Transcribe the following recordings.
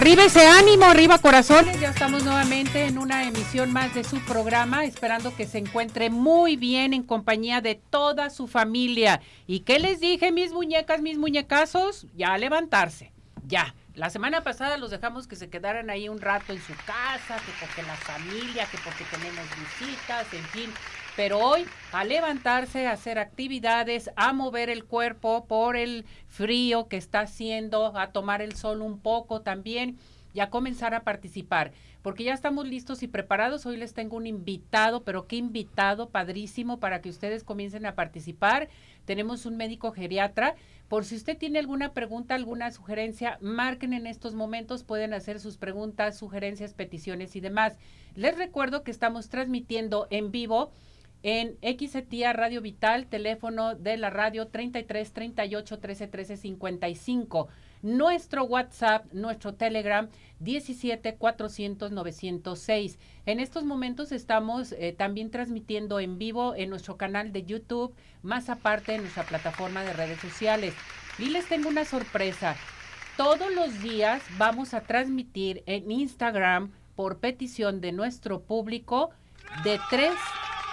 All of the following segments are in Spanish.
Arriba ese ánimo, arriba corazones. Ya estamos nuevamente en una emisión más de su programa, esperando que se encuentre muy bien en compañía de toda su familia. ¿Y qué les dije, mis muñecas, mis muñecazos? Ya levantarse, ya. La semana pasada los dejamos que se quedaran ahí un rato en su casa, que porque la familia, que porque tenemos visitas, en fin. Pero hoy a levantarse, a hacer actividades, a mover el cuerpo por el frío que está haciendo, a tomar el sol un poco también y a comenzar a participar, porque ya estamos listos y preparados. Hoy les tengo un invitado, pero qué invitado padrísimo para que ustedes comiencen a participar. Tenemos un médico geriatra. Por si usted tiene alguna pregunta, alguna sugerencia, marquen en estos momentos, pueden hacer sus preguntas, sugerencias, peticiones y demás. Les recuerdo que estamos transmitiendo en vivo en XETIA Radio Vital, teléfono de la radio 33 38 13 13 55. Nuestro WhatsApp, nuestro Telegram 17 400 906. En estos momentos estamos eh, también transmitiendo en vivo en nuestro canal de YouTube, más aparte en nuestra plataforma de redes sociales. Y les tengo una sorpresa. Todos los días vamos a transmitir en Instagram por petición de nuestro público de 3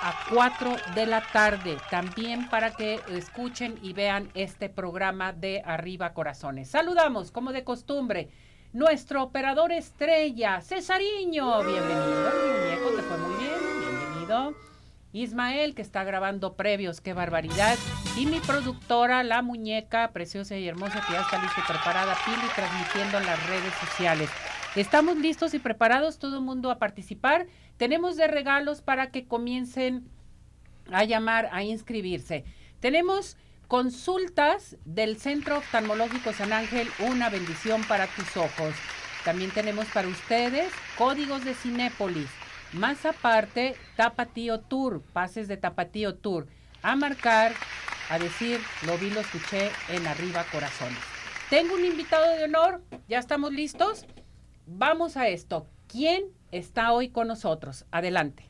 a 4 de la tarde, también para que escuchen y vean este programa de Arriba Corazones. Saludamos, como de costumbre, nuestro operador estrella, Cesariño. Bienvenido, muñeco, te fue muy bien, bienvenido. Ismael, que está grabando previos, qué barbaridad. Y mi productora, la muñeca preciosa y hermosa, que ya está lista y preparada, Pili, transmitiendo en las redes sociales. Estamos listos y preparados, todo el mundo a participar. Tenemos de regalos para que comiencen a llamar, a inscribirse. Tenemos consultas del Centro Oftalmológico San Ángel, una bendición para tus ojos. También tenemos para ustedes códigos de Cinépolis. Más aparte, Tapatío Tour, pases de Tapatío Tour. A marcar, a decir, lo vi, lo escuché en Arriba Corazones. Tengo un invitado de honor, ¿ya estamos listos? Vamos a esto. ¿Quién está hoy con nosotros. Adelante.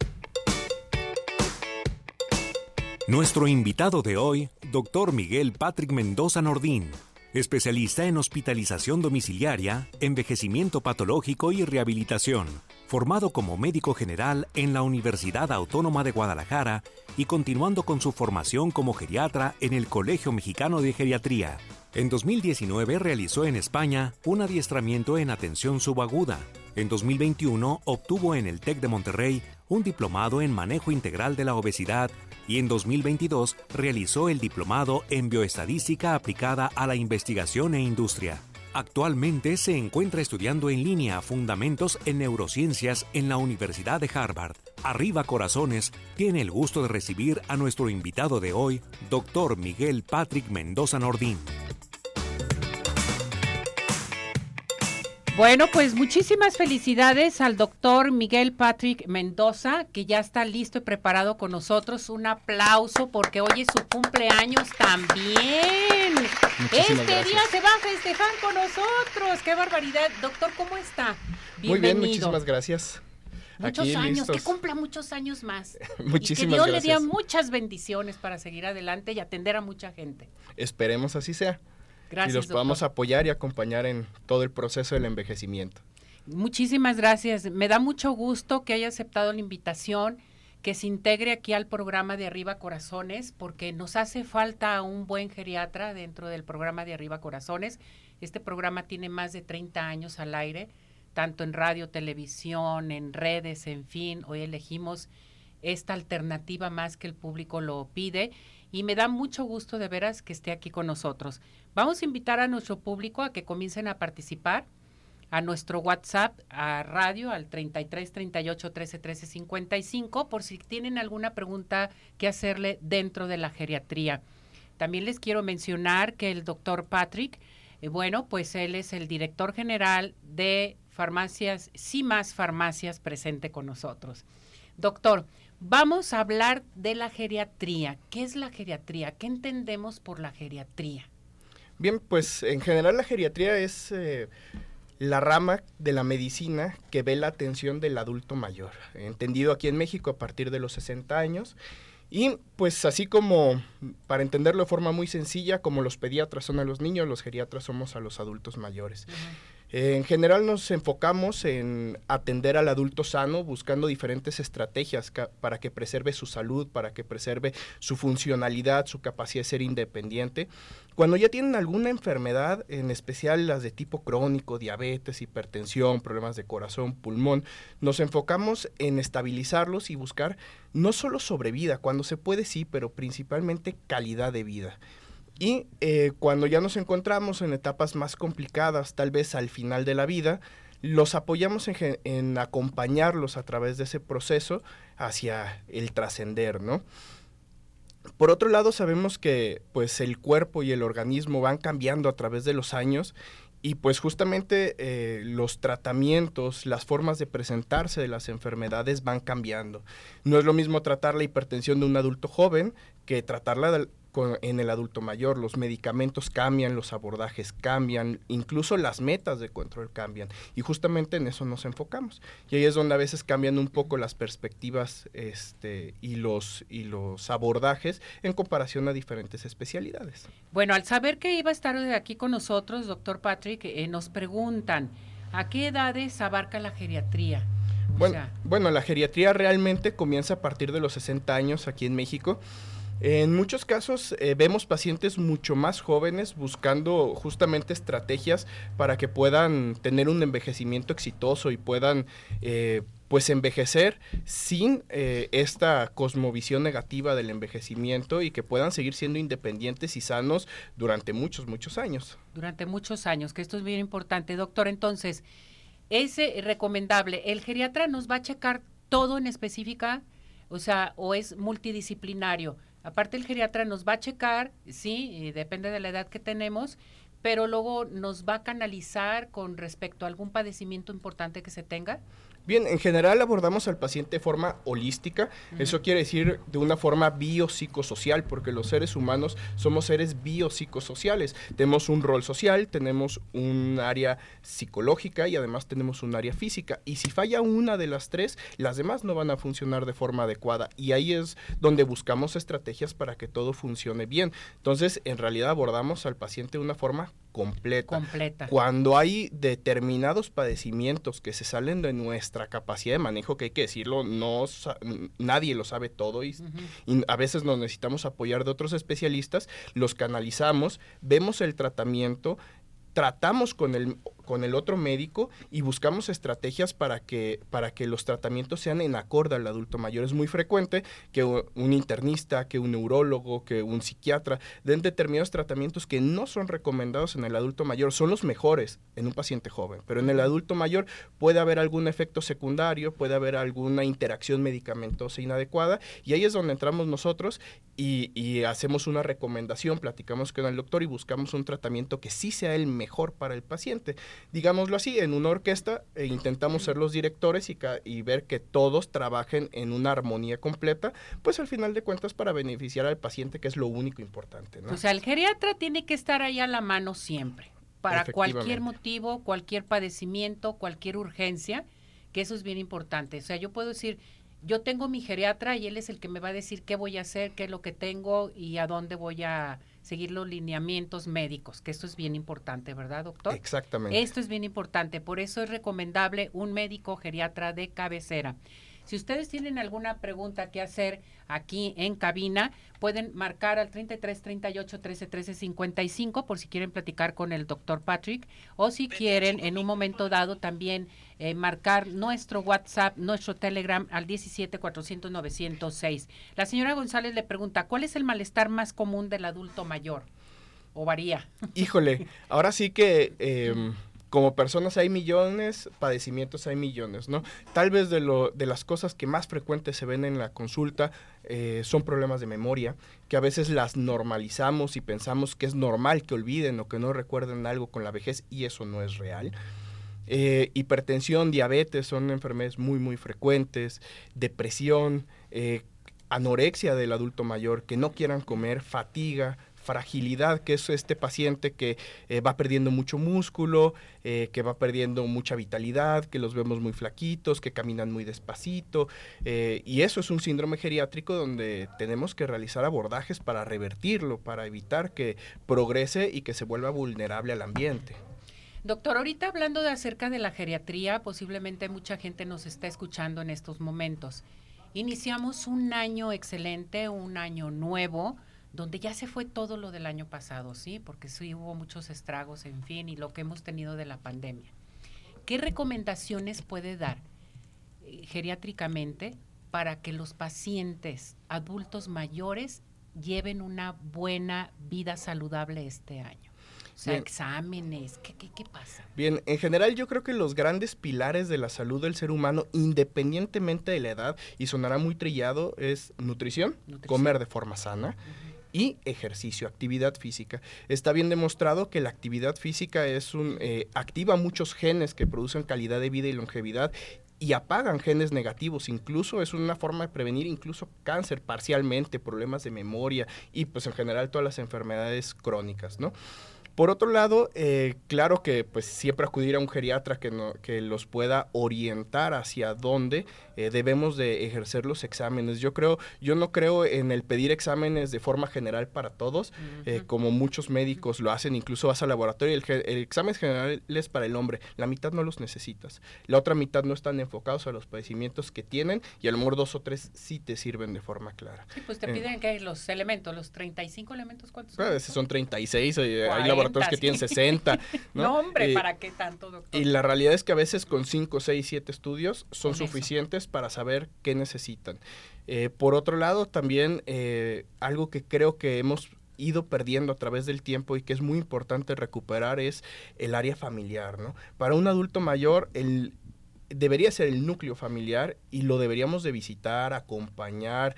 Nuestro invitado de hoy, doctor Miguel Patrick Mendoza Nordín, especialista en hospitalización domiciliaria, envejecimiento patológico y rehabilitación, formado como médico general en la Universidad Autónoma de Guadalajara y continuando con su formación como geriatra en el Colegio Mexicano de Geriatría. En 2019 realizó en España un adiestramiento en atención subaguda en 2021 obtuvo en el TEC de Monterrey un diplomado en manejo integral de la obesidad y en 2022 realizó el diplomado en bioestadística aplicada a la investigación e industria. Actualmente se encuentra estudiando en línea fundamentos en neurociencias en la Universidad de Harvard. Arriba Corazones tiene el gusto de recibir a nuestro invitado de hoy, Dr. Miguel Patrick Mendoza Nordín. Bueno, pues muchísimas felicidades al doctor Miguel Patrick Mendoza, que ya está listo y preparado con nosotros. Un aplauso porque hoy es su cumpleaños también. este día se va a festejar con nosotros. ¡Qué barbaridad! Doctor, ¿cómo está? Bienvenido. Muy bien, muchísimas gracias. Muchos años, que cumpla muchos años más. Muchísimas y que Dios le dé muchas bendiciones para seguir adelante y atender a mucha gente. Esperemos así sea y los podamos apoyar y acompañar en todo el proceso del envejecimiento. Muchísimas gracias. Me da mucho gusto que haya aceptado la invitación, que se integre aquí al programa de Arriba Corazones, porque nos hace falta un buen geriatra dentro del programa de Arriba Corazones. Este programa tiene más de 30 años al aire, tanto en radio, televisión, en redes, en fin. Hoy elegimos esta alternativa más que el público lo pide y me da mucho gusto de veras que esté aquí con nosotros. Vamos a invitar a nuestro público a que comiencen a participar a nuestro WhatsApp, a radio, al 33 38 13 13 55, por si tienen alguna pregunta que hacerle dentro de la geriatría. También les quiero mencionar que el doctor Patrick, eh, bueno, pues él es el director general de farmacias, sí más farmacias presente con nosotros. Doctor, vamos a hablar de la geriatría. ¿Qué es la geriatría? ¿Qué entendemos por la geriatría? Bien, pues en general la geriatría es eh, la rama de la medicina que ve la atención del adulto mayor, entendido aquí en México a partir de los 60 años. Y pues así como, para entenderlo de forma muy sencilla, como los pediatras son a los niños, los geriatras somos a los adultos mayores en general nos enfocamos en atender al adulto sano buscando diferentes estrategias para que preserve su salud, para que preserve su funcionalidad, su capacidad de ser independiente. Cuando ya tienen alguna enfermedad, en especial las de tipo crónico, diabetes, hipertensión, problemas de corazón, pulmón, nos enfocamos en estabilizarlos y buscar no solo sobrevida, cuando se puede sí, pero principalmente calidad de vida. Y eh, cuando ya nos encontramos en etapas más complicadas, tal vez al final de la vida, los apoyamos en, acompañarlos a través de ese proceso hacia el trascender, ¿no? Por otro lado, sabemos que pues el cuerpo y el organismo van cambiando a través de los años y pues justamente eh, los tratamientos, las formas de presentarse de las enfermedades van cambiando. No es lo mismo tratar la hipertensión de un adulto joven que tratarla en el adulto mayor. Los medicamentos cambian, los abordajes cambian, incluso las metas de control cambian. Y justamente en eso nos enfocamos. Y ahí es donde a veces cambian un poco las perspectivas este, y, los, y los abordajes en comparación a diferentes especialidades. Bueno, al saber que iba a estar aquí con nosotros, doctor Patrick, eh, nos preguntan, ¿a qué edades abarca la geriatría? Bueno, bueno, la geriatría realmente comienza a partir de los 60 años aquí en México. En muchos casos eh, vemos pacientes mucho más jóvenes buscando justamente estrategias para que puedan tener un envejecimiento exitoso y puedan eh, pues envejecer sin eh, esta cosmovisión negativa del envejecimiento y que puedan seguir siendo independientes y sanos durante muchos, muchos años. Durante muchos años, que esto es bien importante. Doctor, entonces, ¿es recomendable? ¿El geriatra nos va a checar todo en específica? O sea, ¿o es multidisciplinario? Aparte el geriatra nos va a checar, sí, depende de la edad que tenemos, pero luego nos va a canalizar con respecto a algún padecimiento importante que se tenga. Bien, en general abordamos al paciente de forma holística, eso quiere decir de una forma biopsicosocial, porque los seres humanos somos seres biopsicosociales. Tenemos un rol social, tenemos un área psicológica y además tenemos un área física. Y si falla una de las tres, las demás no van a funcionar de forma adecuada. Y ahí es donde buscamos estrategias para que todo funcione bien. Entonces, en realidad abordamos al paciente de una forma completa. Completa. Cuando hay determinados padecimientos que se salen de nuestra capacidad de manejo, que hay que decirlo, no nadie lo sabe todo y, y, a veces nos necesitamos apoyar de otros especialistas, los canalizamos, vemos el tratamiento, tratamos con el con el otro médico y buscamos estrategias para que, para que los tratamientos sean en acorde al adulto mayor. Es muy frecuente que un internista, que un neurólogo, que un psiquiatra den determinados tratamientos que no son recomendados en el adulto mayor, son los mejores en un paciente joven, pero en el adulto mayor puede haber algún efecto secundario, puede haber alguna interacción medicamentosa inadecuada y ahí es donde entramos nosotros y, y hacemos una recomendación, platicamos con el doctor y buscamos un tratamiento que sí sea el mejor para el paciente digámoslo así, en una orquesta e intentamos ser los directores y, y, ver que todos trabajen en una armonía completa, pues al final de cuentas para beneficiar al paciente, que es lo único importante. ¿no? O sea, el geriatra tiene que estar ahí a la mano siempre, para cualquier motivo, cualquier padecimiento, cualquier urgencia, que eso es bien importante. O sea, yo puedo decir, yo tengo mi geriatra y él es el que me va a decir qué voy a hacer, qué es lo que tengo y a dónde voy a seguir los lineamientos médicos, que esto es bien importante, ¿verdad, doctor? Exactamente. Esto es bien importante, por eso es recomendable un médico geriatra de cabecera. Si ustedes tienen alguna pregunta que hacer aquí en cabina, pueden marcar al 33 38 13 13 55 por si quieren platicar con el doctor Patrick o si quieren en un momento dado también eh, marcar nuestro WhatsApp, nuestro Telegram al 17 400 906. La señora González le pregunta, ¿cuál es el malestar más común del adulto mayor? ¿O varía? Híjole, ahora sí que... Eh, como personas hay millones, padecimientos hay millones, ¿no? Tal vez de, lo, de las cosas que más frecuentes se ven en la consulta eh, son problemas de memoria, que a veces las normalizamos y pensamos que es normal que olviden o que no recuerden algo con la vejez y eso no es real. Eh, hipertensión, diabetes son enfermedades muy, muy frecuentes, depresión, eh, anorexia del adulto mayor, que no quieran comer, fatiga, fragilidad, que es este paciente que eh, va perdiendo mucho músculo, eh, que va perdiendo mucha vitalidad, que los vemos muy flaquitos, que caminan muy despacito. Eh, y eso es un síndrome geriátrico donde tenemos que realizar abordajes para revertirlo, para evitar que progrese y que se vuelva vulnerable al ambiente. Doctor, ahorita hablando de acerca de la geriatría, posiblemente mucha gente nos está escuchando en estos momentos. Iniciamos un año excelente, un año nuevo, donde ya se fue todo lo del año pasado, ¿sí? Porque sí hubo muchos estragos, en fin, y lo que hemos tenido de la pandemia. ¿Qué recomendaciones puede dar eh, geriátricamente para que los pacientes adultos mayores lleven una buena vida saludable este año? O sea, exámenes, ¿qué, ¿qué, qué, pasa? Bien, en general yo creo que los grandes pilares de la salud del ser humano, independientemente de la edad, y sonará muy trillado, es nutrición, nutrición. comer de forma sana. Uh -huh y ejercicio, actividad física. Está bien demostrado que la actividad física es un eh, activa muchos genes que producen calidad de vida y longevidad y apagan genes negativos, incluso es una forma de prevenir incluso cáncer parcialmente, problemas de memoria y pues en general todas las enfermedades crónicas, ¿no? Por otro lado, eh, claro que pues siempre acudir a un geriatra que, no, que los pueda orientar hacia dónde eh, debemos de ejercer los exámenes. Yo creo, yo no creo en el pedir exámenes de forma general para todos, uh -huh. eh, como muchos médicos lo hacen, incluso vas al laboratorio y el, el, examen general es para el hombre, la mitad no los necesitas, la otra mitad no están enfocados a los padecimientos que tienen y a lo mejor dos o tres sí te sirven de forma clara. Sí, pues te piden que los elementos, los 35 elementos, ¿cuántos son? Pues, son 36, hay que tienen 60. ¿no? no hombre, ¿para qué tanto, doctor? Y la realidad es que a veces con 5, 6, 7 estudios son con suficientes eso. para saber qué necesitan. Eh, por otro lado, también eh, algo que creo que hemos ido perdiendo a través del tiempo y que es muy importante recuperar es el área familiar, ¿no? Para un adulto mayor, el, debería ser el núcleo familiar y lo deberíamos de visitar, acompañar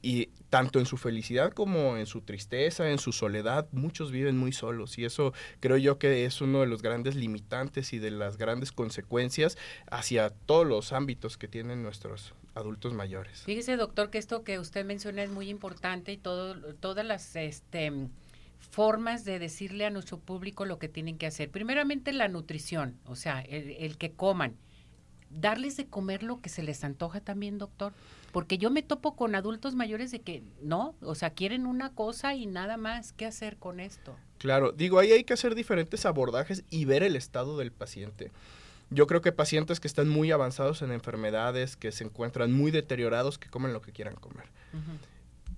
y tanto en su felicidad como en su tristeza, en su soledad, muchos viven muy solos y eso creo yo que es uno de los grandes limitantes y de las grandes consecuencias hacia todos los ámbitos que tienen nuestros adultos mayores. Fíjese, doctor, que esto que usted menciona es muy importante y todo, todas las este, formas de decirle a nuestro público lo que tienen que hacer. Primeramente la nutrición, o sea, el, el que coman. Darles de comer lo que se les antoja también, doctor. Porque yo me topo con adultos mayores de que no, o sea, quieren una cosa y nada más. ¿Qué hacer con esto? Claro, digo, ahí hay que hacer diferentes abordajes y ver el estado del paciente. Yo creo que pacientes que están muy avanzados en enfermedades, que se encuentran muy deteriorados, que comen lo que quieran comer. Uh -huh.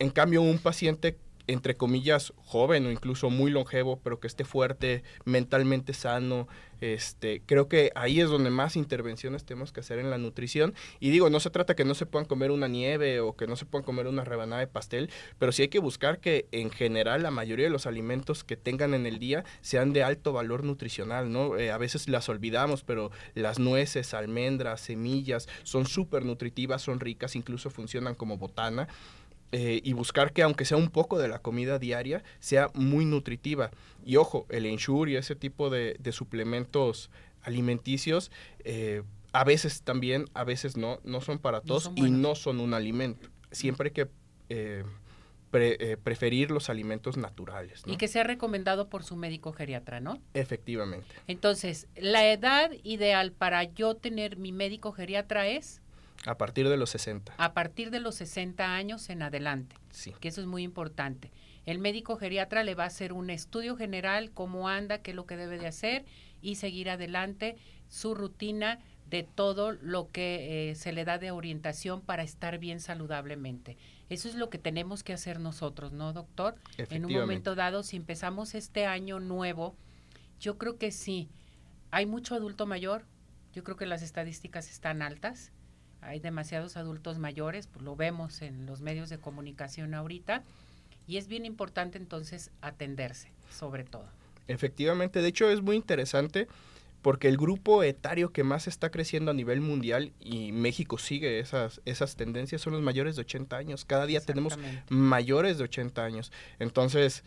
En cambio, un paciente entre comillas, joven o incluso muy longevo, pero que esté fuerte, mentalmente sano. Este, creo que ahí es donde más intervenciones tenemos que hacer en la nutrición. Y digo, no se trata que no se puedan comer una nieve o que no se puedan comer una rebanada de pastel, pero sí hay que buscar que en general la mayoría de los alimentos que tengan en el día sean de alto valor nutricional, ¿no? Eh, a veces las olvidamos, pero las nueces, almendras, semillas son súper nutritivas, son ricas, incluso funcionan como botana. Eh, y buscar que aunque sea un poco de la comida diaria, sea muy nutritiva. Y ojo, el ensure y ese tipo de, de suplementos alimenticios, eh, a veces también, a veces no, no son para todos no son y no son un alimento. Siempre hay que eh, pre, preferir los alimentos naturales. ¿no? Y que sea recomendado por su médico geriatra, ¿no? Efectivamente. Entonces, la edad ideal para yo tener mi médico geriatra es... A partir de los 60. A partir de los 60 años en adelante. Sí. Que eso es muy importante. El médico geriatra le va a hacer un estudio general, cómo anda, qué es lo que debe de hacer y seguir adelante su rutina de todo lo que eh, se le da de orientación para estar bien saludablemente. Eso es lo que tenemos que hacer nosotros, ¿no, doctor? En un momento dado, si empezamos este año nuevo, yo creo que sí. Hay mucho adulto mayor, yo creo que las estadísticas están altas hay demasiados adultos mayores, pues lo vemos en los medios de comunicación ahorita, y es bien importante entonces atenderse, sobre todo. Efectivamente, de hecho es muy interesante porque el grupo etario que más está creciendo a nivel mundial y México sigue esas, esas tendencias son los mayores de 80 años. Cada día tenemos mayores de 80 años. Entonces,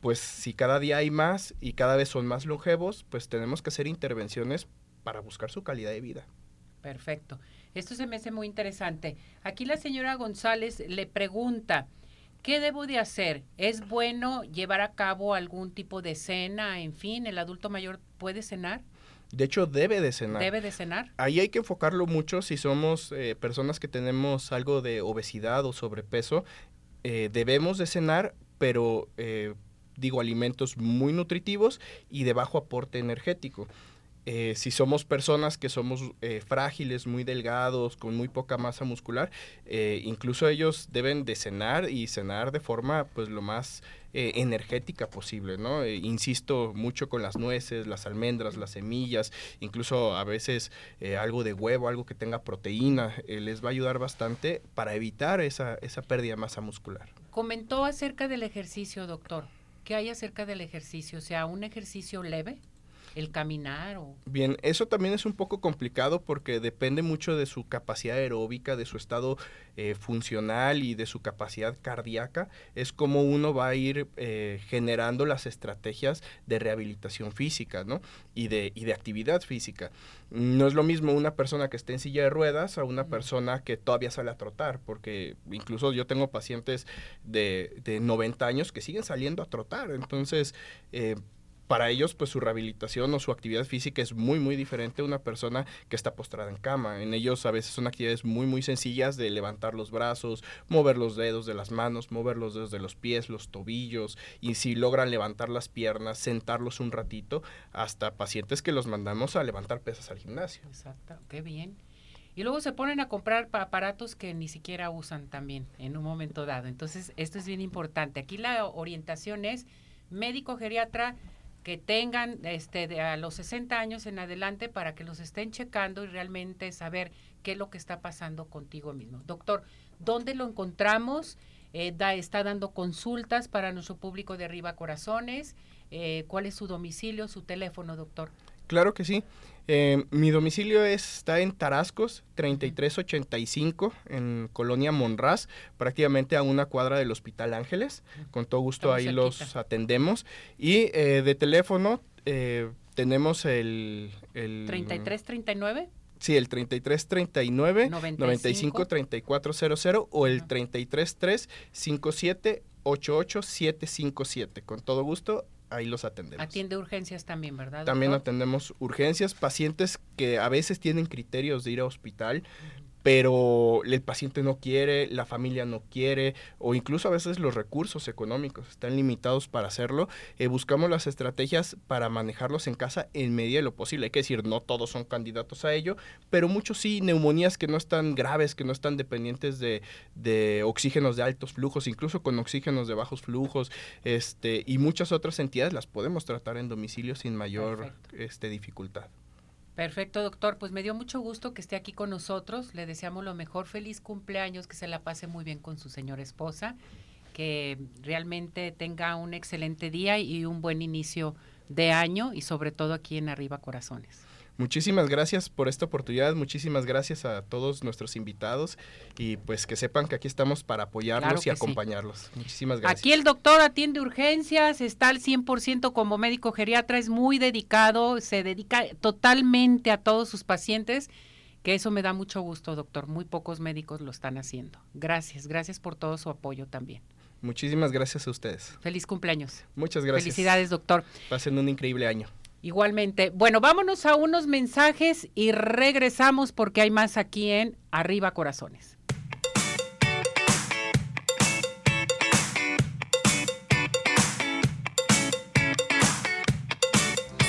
pues si cada día hay más y cada vez son más longevos, pues tenemos que hacer intervenciones para buscar su calidad de vida. Perfecto. Esto se me hace muy interesante. Aquí la señora González le pregunta, ¿qué debo de hacer? ¿Es bueno llevar a cabo algún tipo de cena? En fin, ¿el adulto mayor puede cenar? De hecho, debe de cenar. Debe de cenar. Ahí hay que enfocarlo mucho si somos eh, personas que tenemos algo de obesidad o sobrepeso. Eh, debemos de cenar, pero eh, digo, alimentos muy nutritivos y de bajo aporte energético. Eh, si somos personas que somos eh, frágiles, muy delgados, con muy poca masa muscular, eh, incluso ellos deben de cenar y cenar de forma pues lo más energética posible, ¿no? insisto mucho con las nueces, las almendras, las semillas, incluso a veces algo de huevo, algo que tenga proteína, les va a ayudar bastante para evitar esa, esa pérdida de masa muscular. Comentó acerca del ejercicio, doctor. ¿Qué hay acerca del ejercicio? O sea, un ejercicio leve el caminar o... Bien, eso también es un poco complicado porque depende mucho de su capacidad aeróbica, de su estado eh, funcional y de su capacidad cardíaca. Es como uno va a ir eh, generando las estrategias de rehabilitación física, ¿no? Y de, y de actividad física. No es lo mismo una persona que esté en silla de ruedas a una persona que todavía sale a trotar, porque incluso yo tengo pacientes de, de 90 años que siguen saliendo a trotar. Entonces, eh, para ellos pues su rehabilitación o su actividad física es muy muy diferente a una persona que está postrada en cama. En ellos a veces son actividades muy muy sencillas de levantar los brazos, mover los dedos de las manos, mover los dedos de los pies, los tobillos y si logran levantar las piernas, sentarlos un ratito, hasta pacientes que los mandamos a levantar pesas al gimnasio. Exacto, qué bien. Y luego se ponen a comprar aparatos que ni siquiera usan también en un momento dado. Entonces, esto es bien importante. Aquí la orientación es médico geriatra que tengan este, de a los 60 años en adelante para que los estén checando y realmente saber qué es lo que está pasando contigo mismo. Doctor, ¿dónde lo encontramos? Eh, da, está dando consultas para nuestro público de Arriba Corazones. Eh, ¿Cuál es su domicilio, su teléfono, doctor? Claro que sí. Eh, mi domicilio está en Tarascos, 3385, en Colonia Monraz, prácticamente a una cuadra del Hospital Ángeles. Con todo gusto ahí los atendemos. Y eh, de teléfono eh, tenemos el, el... ¿3339? Sí, el 3339 95 3400 o el 333 57 757. Con todo gusto, ahí los atendemos. Atiende urgencias también, ¿verdad? También atendemos urgencias, pacientes que a veces tienen criterios de ir a hospital, pero el paciente no quiere, la familia no quiere, o incluso a veces los recursos económicos están limitados para hacerlo. Eh, buscamos las estrategias para manejarlos en casa en medida de lo posible. Hay que decir, no todos son candidatos a ello, pero muchos sí, neumonías que no están graves, que no están dependientes de, de oxígenos de altos flujos, incluso con oxígenos de bajos flujos, este, y muchas otras entidades las podemos tratar en domicilio sin mayor este, dificultad. Perfecto, doctor. Pues me dio mucho gusto que esté aquí con nosotros. Le deseamos lo mejor. Feliz cumpleaños, que se la pase muy bien con su señora esposa, que realmente tenga un excelente día y un buen inicio de año y sobre todo aquí en Arriba Corazones. Muchísimas gracias por esta oportunidad, muchísimas gracias a todos nuestros invitados y pues que sepan que aquí estamos para apoyarlos y acompañarlos. Muchísimas gracias. Aquí el doctor atiende urgencias, está al 100% como médico geriatra, es muy dedicado, se dedica totalmente a todos sus pacientes, que eso me da mucho gusto, doctor. Muy pocos médicos lo están haciendo. Gracias, gracias por todo su apoyo también. Muchísimas gracias a ustedes. Feliz cumpleaños. Muchas gracias. Felicidades, doctor. Pasen un increíble año. Igualmente. Bueno, vámonos a unos mensajes y regresamos porque hay más aquí en Arriba Corazones.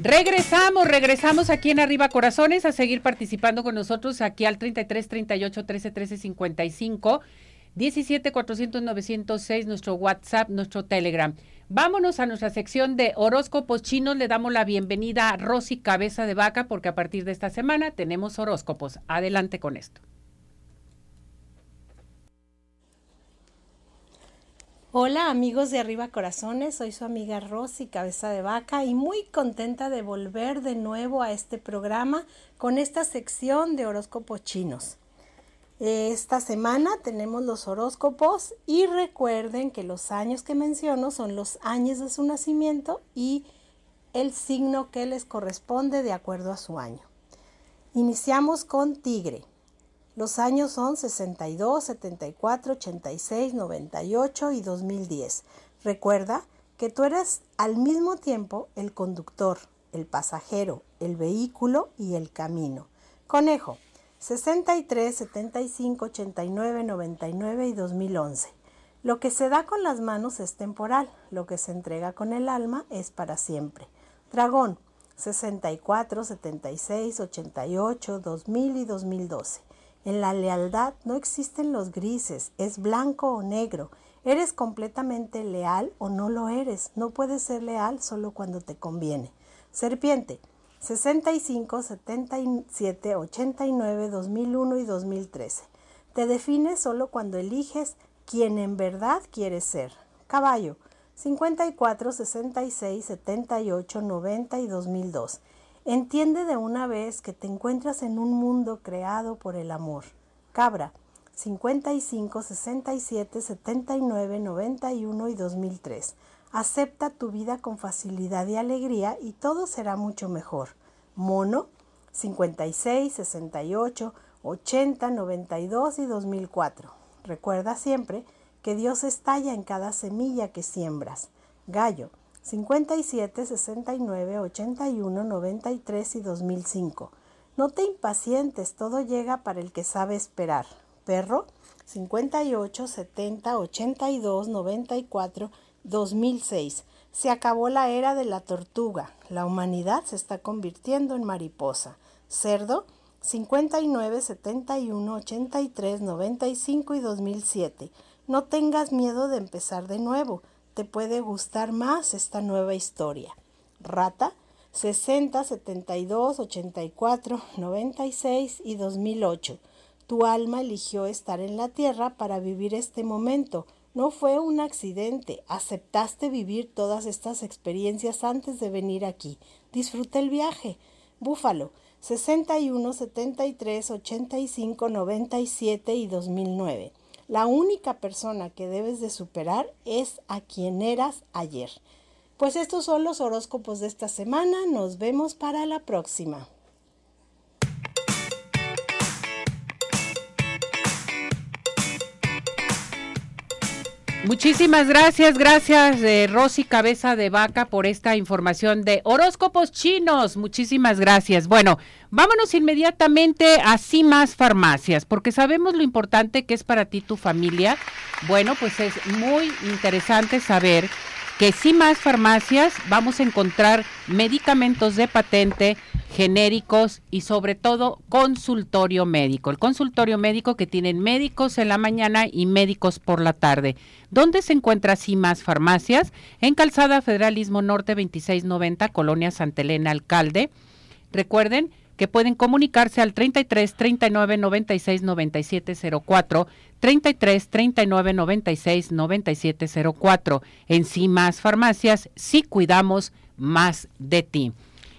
Regresamos, regresamos aquí en Arriba Corazones a seguir participando con nosotros aquí al 33 38 13 13 55 17 400 906 nuestro WhatsApp, nuestro Telegram. Vámonos a nuestra sección de horóscopos chinos. Le damos la bienvenida a Rosy Cabeza de Vaca porque a partir de esta semana tenemos horóscopos. Adelante con esto. Hola amigos de Arriba Corazones, soy su amiga Rosy Cabeza de Vaca y muy contenta de volver de nuevo a este programa con esta sección de horóscopos chinos. Esta semana tenemos los horóscopos y recuerden que los años que menciono son los años de su nacimiento y el signo que les corresponde de acuerdo a su año. Iniciamos con Tigre. Los años son 62, 74, 86, 98 y 2010. Recuerda que tú eres al mismo tiempo el conductor, el pasajero, el vehículo y el camino. Conejo, 63, 75, 89, 99 y 2011. Lo que se da con las manos es temporal, lo que se entrega con el alma es para siempre. Dragón, 64, 76, 88, 2000 y 2012. En la lealtad no existen los grises, es blanco o negro. ¿Eres completamente leal o no lo eres? No puedes ser leal solo cuando te conviene. Serpiente, 65, 77, 89, 2001 y 2013. Te defines solo cuando eliges quien en verdad quieres ser. Caballo, 54, 66, 78, 90 y 2002. Entiende de una vez que te encuentras en un mundo creado por el amor. Cabra, 55, 67, 79, 91 y 2003. Acepta tu vida con facilidad y alegría y todo será mucho mejor. Mono, 56, 68, 80, 92 y 2004. Recuerda siempre que Dios estalla en cada semilla que siembras. Gallo 57, 69, 81, 93 y 2005. No te impacientes, todo llega para el que sabe esperar. Perro 58, 70, 82, 94, 2006. Se acabó la era de la tortuga. La humanidad se está convirtiendo en mariposa. Cerdo 59, 71, 83, 95 y 2007. No tengas miedo de empezar de nuevo te puede gustar más esta nueva historia. Rata 60, 72, 84, 96 y 2008. Tu alma eligió estar en la tierra para vivir este momento. No fue un accidente. Aceptaste vivir todas estas experiencias antes de venir aquí. Disfruta el viaje. Búfalo 61, 73, 85, 97 y 2009. La única persona que debes de superar es a quien eras ayer. Pues estos son los horóscopos de esta semana. Nos vemos para la próxima. Muchísimas gracias, gracias eh, Rosy Cabeza de Vaca por esta información de horóscopos chinos. Muchísimas gracias. Bueno, vámonos inmediatamente a Cimas Farmacias, porque sabemos lo importante que es para ti tu familia. Bueno, pues es muy interesante saber que Cimas Farmacias vamos a encontrar medicamentos de patente genéricos y sobre todo consultorio médico. El consultorio médico que tienen médicos en la mañana y médicos por la tarde. ¿Dónde se encuentra CIMAS Farmacias? En Calzada Federalismo Norte 2690, Colonia Santa Elena Alcalde. Recuerden que pueden comunicarse al 33 39 96 97 04, 33 39 96 97 04. En CIMAS Farmacias, sí cuidamos más de ti.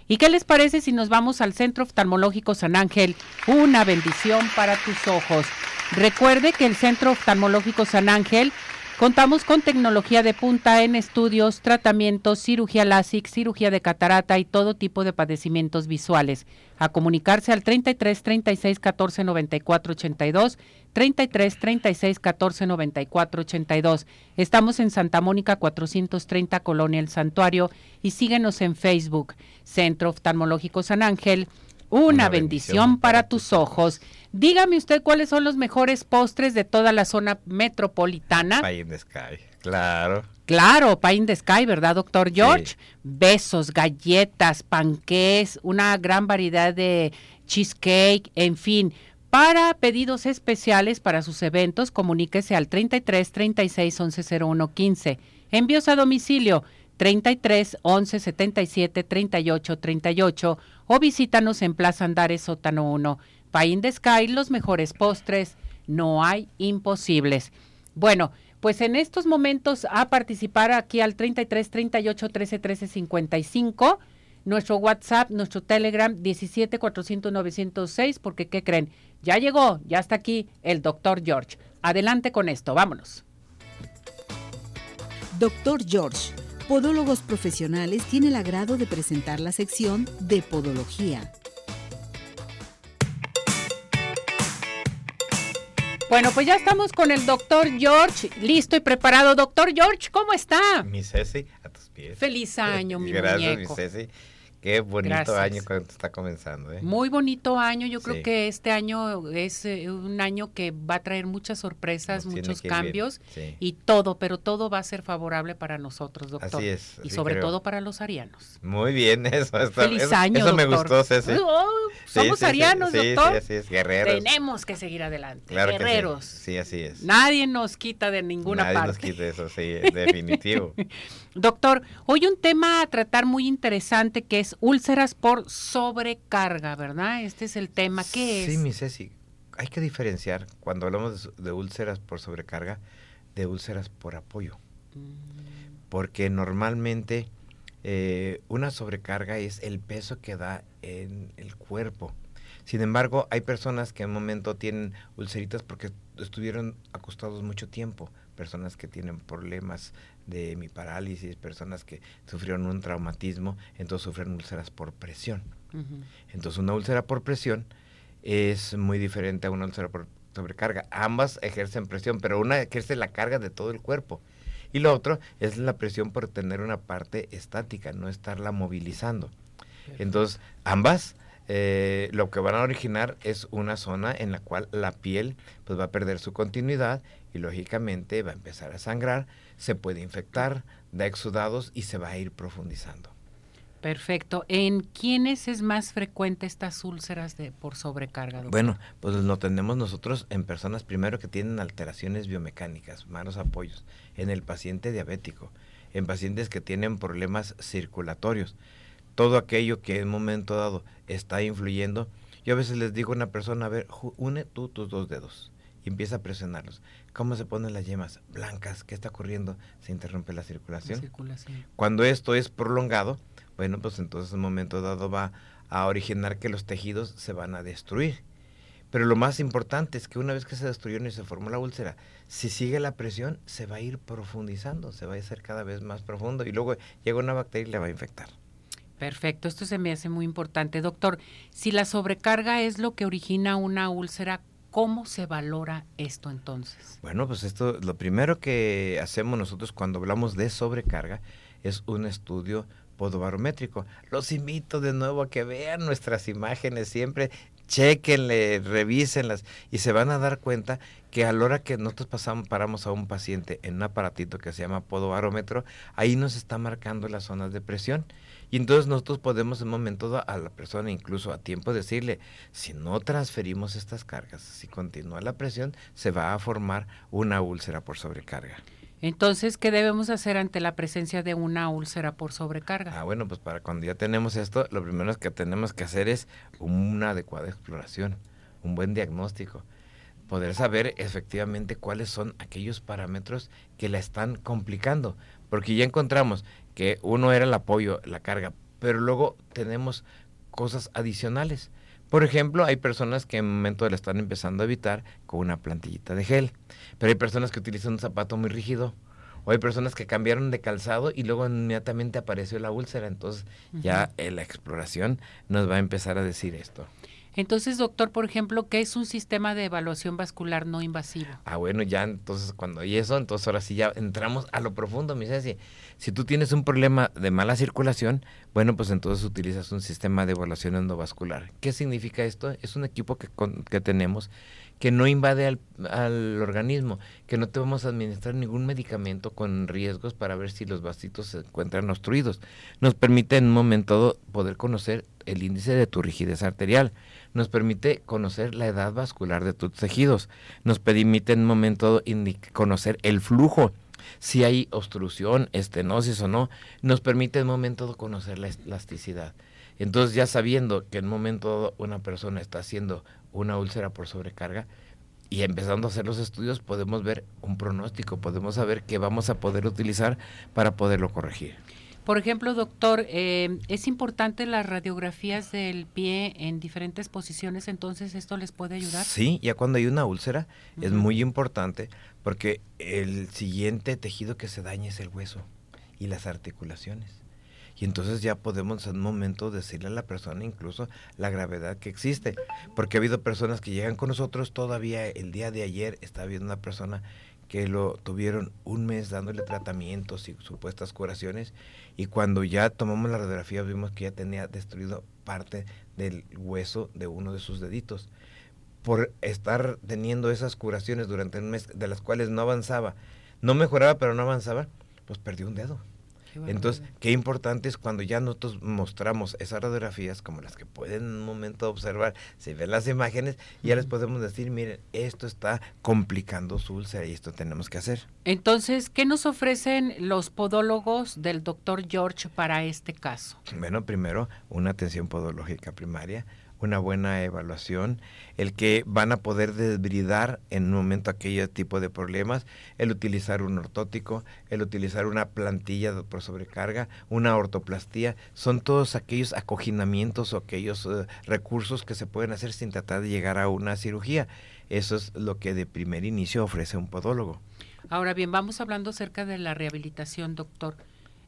¿Y qué les parece si nos vamos al Centro Oftalmológico San Ángel? Una bendición para tus ojos. Recuerde que el Centro Oftalmológico San Ángel Contamos con tecnología de punta en estudios, tratamientos, cirugía LASIK, cirugía de catarata y todo tipo de padecimientos visuales. A comunicarse al 33 36 14 94 82, 33 36 14 94 82. Estamos en Santa Mónica 430 Colonia El Santuario y síguenos en Facebook, Centro Oftalmológico San Ángel. Una, bendición, para, tus ojos. Dígame usted cuáles son los mejores postres de toda la zona metropolitana. Pie in the Sky, claro. Claro, Pie in the Sky, ¿verdad, doctor George? Besos, galletas, panqués, una gran variedad de cheesecake, en fin. Para pedidos especiales para sus eventos, comuníquese al 33 36 11 01 15. Envíos a domicilio 33 11 77 38 38 o visítanos en Plaza Andares Sótano 1. Pain de Sky, los mejores postres, no hay imposibles. Bueno, pues en estos momentos a participar aquí al 33 38 13 13 55, nuestro WhatsApp, nuestro Telegram 17 400 906, porque ¿qué creen? Ya llegó, ya está aquí el doctor George. Adelante con esto, vámonos. Doctor George, Podólogos Profesionales tiene el agrado de presentar la sección de Podología. Bueno, pues ya estamos con el doctor George, listo y preparado. Doctor George, ¿cómo está? Mi Ceci, a tus pies. Feliz año, mi Gracias, muñeco. mi Ceci. Qué bonito año cuando está comenzando. ¿eh? Muy bonito año. Yo creo que este año es eh, un año que va a traer muchas sorpresas, Nos muchos cambios sí. y todo, pero todo va a ser favorable para nosotros, doctor. Así es, Y sobre creo. todo para los arianos. Muy bien, eso está. Feliz eso, año, Eso me gustó, Ceci. Oh, somos sí, arianos, doctor. Sí, así es, guerreros. Tenemos que seguir adelante. Claro. Guerreros. Sí, así es. Nadie nos quita de ninguna Nadie parte. nos quita eso, sí, definitivo. Doctor, hoy un tema a tratar muy interesante que es úlceras por sobrecarga, ¿verdad? Este es el tema. ¿Qué Sí, es? mi Ceci, hay que diferenciar cuando hablamos de, úlceras por sobrecarga de úlceras por apoyo. Porque normalmente eh, una sobrecarga es el peso que da en el cuerpo. Sin embargo, hay personas que en un momento tienen ulceritas porque estuvieron acostados mucho tiempo. Personas que tienen problemas de hemiparálisis, personas que sufrieron un traumatismo, entonces sufren úlceras por presión. Entonces una úlcera por presión es muy diferente a una úlcera por sobrecarga. Ambas ejercen presión, pero una ejerce la carga de todo el cuerpo. Y lo otro es la presión por tener una parte estática, no estarla movilizando. Entonces, ambas eh, lo que van a originar es una zona en la cual la piel pues, va a perder su continuidad y lógicamente va a empezar a sangrar, se puede infectar, da exudados y se va a ir profundizando. Perfecto. ¿En quiénes es más frecuente estas úlceras de por sobrecarga? Bueno, pues lo tenemos nosotros en personas primero que tienen alteraciones biomecánicas, malos apoyos, en el paciente diabético, en pacientes que tienen problemas circulatorios, todo aquello que en un momento dado está influyendo. Yo a veces les digo a una persona, a ver, une tú tus dos dedos y empieza a presionarlos. ¿Cómo se ponen las yemas? Blancas. ¿Qué está ocurriendo? Se interrumpe la circulación. circulación. Cuando esto es prolongado, bueno, pues entonces en un momento dado va a originar que los tejidos se van a destruir. Pero lo más importante es que una vez que se destruyeron y se formó la úlcera, si sigue la presión, se va a ir profundizando, se va a hacer cada vez más profundo y luego llega una bacteria y le va a infectar. Perfecto, esto se me hace muy importante. Doctor, si la sobrecarga es lo que origina una úlcera, ¿cómo se valora esto entonces? Bueno, pues esto, lo primero que hacemos nosotros cuando hablamos de sobrecarga es un estudio podobarométrico. Los invito de nuevo a que vean nuestras imágenes siempre, chequenle, revísenlas y se van a dar cuenta que a la hora que nosotros pasamos, paramos a un paciente en un aparatito que se llama podobarómetro, ahí nos está marcando las zonas de presión. Y entonces nosotros podemos en un momento a la persona, incluso a tiempo, decirle, si no transferimos estas cargas, si continúa la presión, se va a formar una úlcera por sobrecarga. Entonces, ¿qué debemos hacer ante la presencia de una úlcera por sobrecarga? Ah, bueno, pues para cuando ya tenemos esto, lo primero que tenemos que hacer es una adecuada exploración, un buen diagnóstico, poder saber efectivamente cuáles son aquellos parámetros que la están complicando, porque ya encontramos que uno era el apoyo, la carga, pero luego tenemos cosas adicionales. Por ejemplo, hay personas que en un momento le están empezando a evitar con una plantillita de gel, pero hay personas que utilizan un zapato muy rígido, o hay personas que cambiaron de calzado y luego inmediatamente apareció la úlcera, entonces ya la exploración nos va a empezar a decir esto. Entonces, doctor, por ejemplo, ¿qué es un sistema de evaluación vascular no invasivo? Ah, bueno, ya entonces cuando hay eso, entonces ahora sí ya entramos a lo profundo, mi Ceci. Si tú tienes un problema de mala circulación, bueno, pues entonces utilizas un sistema de evaluación endovascular. ¿Qué significa esto? Es un equipo que, que tenemos que no invade al, al, organismo, que no te vamos a administrar ningún medicamento con riesgos para ver si los vasitos se encuentran obstruidos. Nos permite en un momento poder conocer el índice de tu rigidez arterial, nos permite conocer la edad vascular de tus tejidos, nos permite en un momento conocer el flujo, si hay obstrucción, estenosis o no, nos permite en un momento conocer la elasticidad. Entonces ya sabiendo que en un momento una persona está haciendo una úlcera por sobrecarga y empezando a hacer los estudios podemos ver un pronóstico, podemos saber qué vamos a poder utilizar para poderlo corregir. Por ejemplo, doctor, eh, es importante las radiografías del pie en diferentes posiciones, entonces esto les puede ayudar. Sí, ya cuando hay una úlcera es muy importante porque el siguiente tejido que se daña es el hueso y las articulaciones. Y entonces ya podemos en un momento decirle a la persona incluso la gravedad que existe. Porque ha habido personas que llegan con nosotros todavía el día de ayer, está habiendo una persona que lo tuvieron un mes dándole tratamientos y supuestas curaciones y cuando ya tomamos la radiografía vimos que ya tenía destruido parte del hueso de uno de sus deditos. Por estar teniendo esas curaciones durante un mes de las cuales no avanzaba, no mejoraba pero no avanzaba, pues perdió un dedo. Entonces, qué importante es cuando ya nosotros mostramos esas radiografías, como las que pueden en un momento observar, se ven las imágenes, y ya les podemos decir, miren, esto está complicando su úlcera y esto tenemos que hacer. Entonces, ¿qué nos ofrecen los podólogos del doctor George para este caso? Bueno, primero, una atención podológica primaria, una buena evaluación, el que van a poder desbridar en un momento aquel tipo de problemas, el utilizar un ortótico, el utilizar una plantilla por sobrecarga, una ortoplastía, son todos aquellos acoginamientos o aquellos eh, recursos que se pueden hacer sin tratar de llegar a una cirugía. Eso es lo que de primer inicio ofrece un podólogo. Ahora bien, vamos hablando acerca de la rehabilitación, doctor.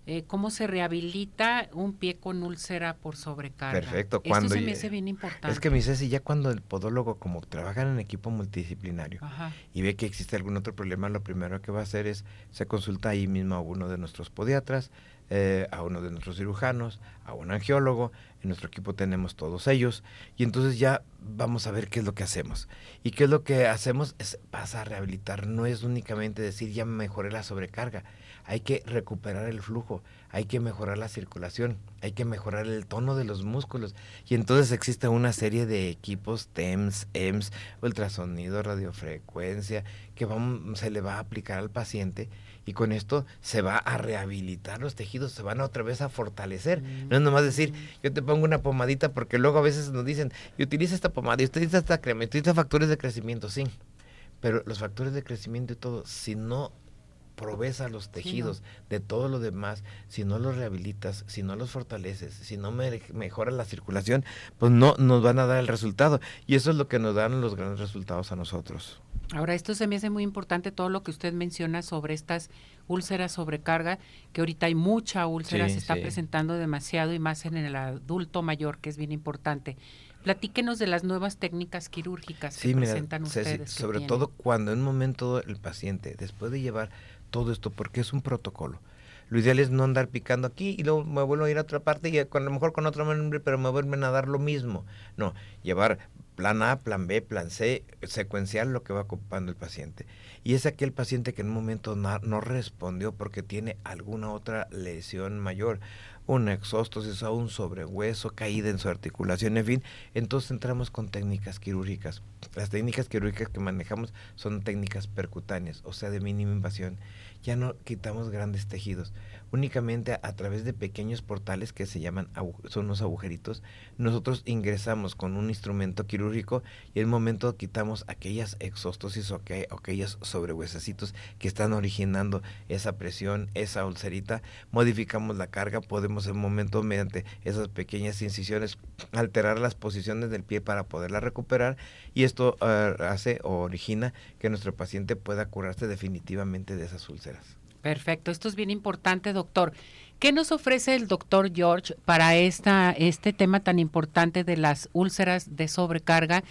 Eh, cómo se rehabilita un pie con úlcera por sobrecarga. Perfecto. Cuando Esto se me hace bien importante. Es que me dice, si ya cuando el podólogo, como trabaja en equipo multidisciplinario y ve que existe algún otro problema, lo primero que va a hacer es, se consulta ahí mismo a uno de nuestros podiatras, eh, a uno de nuestros cirujanos, a un angiólogo, en nuestro equipo tenemos todos ellos, y entonces ya vamos a ver qué es lo que hacemos. Y qué es lo que hacemos es pasa a rehabilitar, no es únicamente decir ya mejoré la sobrecarga, hay que recuperar el flujo, hay que mejorar la circulación, hay que mejorar el tono de los músculos. Y entonces existe una serie de equipos TEMS, EMS, ultrasonido, radiofrecuencia, que se le va a aplicar al paciente y con esto se va a rehabilitar los tejidos, se van otra vez a fortalecer. No es nomás decir, yo te pongo una pomadita porque luego a veces nos dicen, y utiliza esta pomada, y utiliza esta crema, y utiliza factores de crecimiento, sí. Pero los factores de crecimiento y todo, si no provees a los tejidos de todo lo demás, si no los rehabilitas, si no los fortaleces, si no me, mejora la circulación, pues no nos van a dar el resultado. Y eso es lo que nos dan los grandes resultados a nosotros. Ahora, esto se me hace muy importante todo lo que usted menciona sobre estas úlceras sobrecarga, que ahorita hay mucha úlcera, se está presentando demasiado y más en el adulto mayor, que es bien importante. Platíquenos de las nuevas técnicas quirúrgicas que presentan ustedes. sobre todo cuando en un momento el paciente, después de llevar todo esto porque es un protocolo. Lo ideal es no andar picando aquí y luego me vuelvo a ir a otra parte y a lo mejor con otro nombre, pero me vuelven a dar lo mismo. No, llevar plan A, plan B, plan C, secuencial lo que va ocupando el paciente. Y es aquel paciente que en un momento no, no respondió porque tiene alguna otra lesión mayor una exóstosis o un sobrehueso, caída en su articulación, en fin. Entonces entramos con técnicas quirúrgicas. Las técnicas quirúrgicas que manejamos son técnicas percutáneas, o sea, de mínima invasión. Ya no quitamos grandes tejidos únicamente a, través de pequeños portales que se llaman, son unos agujeritos, nosotros ingresamos con un instrumento quirúrgico y en el momento quitamos aquellas exóstosis o aquellos sobrehuesecitos que están originando esa presión, esa ulcerita, modificamos la carga, podemos en un momento mediante esas pequeñas incisiones alterar las posiciones del pie para poderla recuperar y esto ah, hace o origina que nuestro paciente pueda curarse definitivamente de esas úlceras. Perfecto, esto es bien importante, doctor. ¿Qué nos ofrece el doctor George para esta, este tema tan importante de las úlceras de sobrecarga?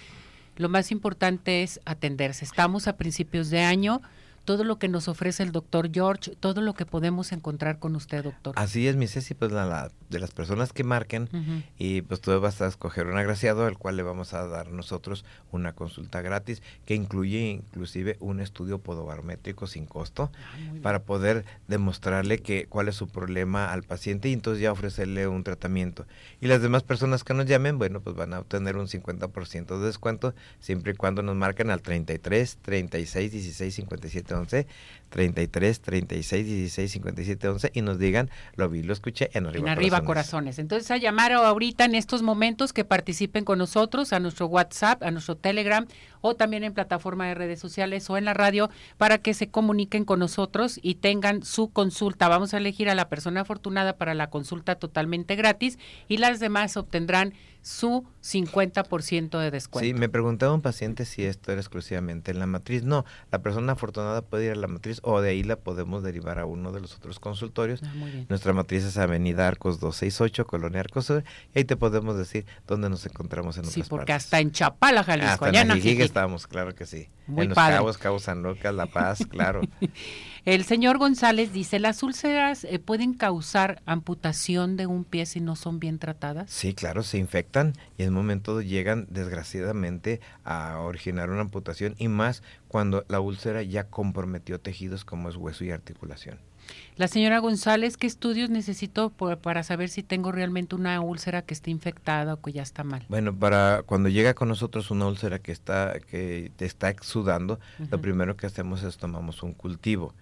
Lo más importante es atenderse. Estamos a principios de año todo lo que nos ofrece el doctor George, todo lo que podemos encontrar con usted, doctor. Así es, mi Ceci, pues la, de las personas que marquen y pues tú vas a escoger un agraciado al cual le vamos a dar nosotros una consulta gratis que incluye inclusive un estudio podobarmétrico sin costo ah, para poder demostrarle que cuál es su problema al paciente y entonces ya ofrecerle un tratamiento. Y las demás personas que nos llamen, bueno, pues van a obtener un 50% de descuento siempre y cuando nos marquen al 33 36 16 57 चाहिँ 33 36 16 57 11 y nos digan, lo vi, lo escuché en Arriba, en arriba corazones. Entonces a llamar ahorita en estos momentos que participen con nosotros a nuestro WhatsApp, a nuestro Telegram o también en plataforma de redes sociales o en la radio para que se comuniquen con nosotros y tengan su consulta. Vamos a elegir a la persona afortunada para la consulta totalmente gratis y las demás obtendrán su 50% de descuento. Sí, me preguntaba un paciente si esto era exclusivamente en la matriz. No, la persona afortunada puede ir a la matriz o de ahí la podemos derivar a uno de los otros consultorios. Ah, Nuestra matriz es Avenida Arcos 268, Colonia Arcos, y ahí te podemos decir dónde nos encontramos en sí, Sí, porque hasta en Chapala, Jalisco, allá en estamos, claro que sí. Muy en los Cabos, Cabo San Lucas, La Paz, claro. El señor González dice, ¿las úlceras eh, pueden causar amputación de un pie si no son bien tratadas? Sí, claro, se infectan y en un momento llegan desgraciadamente a originar una amputación y más cuando la úlcera ya comprometió tejidos como es hueso y articulación. La señora González, ¿qué estudios necesito para saber si tengo realmente una úlcera que está infectada o que ya está mal? Bueno, para cuando llega con nosotros una úlcera que está que te está exudando, lo primero que hacemos es tomamos un cultivo.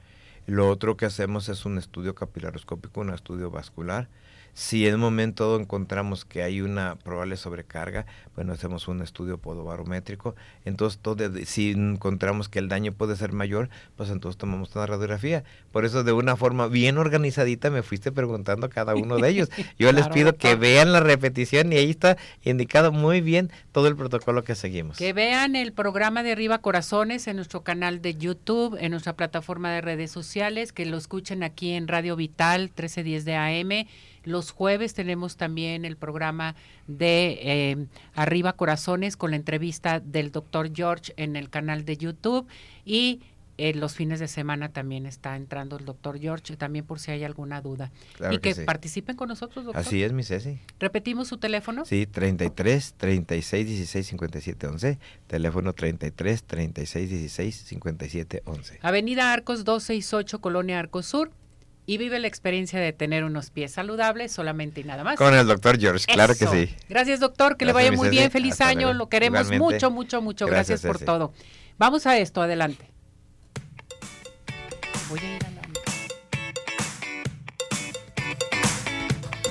Lo otro que hacemos es un estudio capilaroscópico, un estudio vascular. Si en un momento encontramos que hay una probable sobrecarga, bueno, hacemos un estudio podobarométrico. Entonces, todo, si encontramos que el daño puede ser mayor, pues entonces tomamos una radiografía. Por eso, de una forma bien organizadita, me fuiste preguntando a cada uno de ellos. Yo les pido que vean la repetición y ahí está indicado muy bien todo el protocolo que seguimos. Que vean el programa de Arriba Corazones en nuestro canal de YouTube, en nuestra plataforma de redes sociales, que lo escuchen aquí en Radio Vital 1310 de AM los jueves tenemos también el programa de eh, Arriba Corazones con la entrevista del doctor George en el canal de YouTube y en los fines de semana también está entrando el doctor George, también por si hay alguna duda. y que, participen con nosotros, doctor. Así es, mi Ceci. ¿Repetimos su teléfono? Sí, 33 36 16 57 11. Teléfono 33 36 16 57 11. Avenida Arcos 268, Colonia Arcos Sur y vive la experiencia de tener unos pies saludables solamente y nada más. Con el doctor George, claro que sí. Gracias doctor, que le vaya muy bien, feliz año, lo queremos mucho, mucho, mucho, gracias, por todo. Vamos a esto, adelante. Voy a ir a la...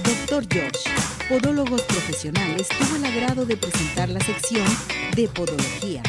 Doctor George, Podólogos Profesionales, tuvo el agrado de presentar la sección de Podología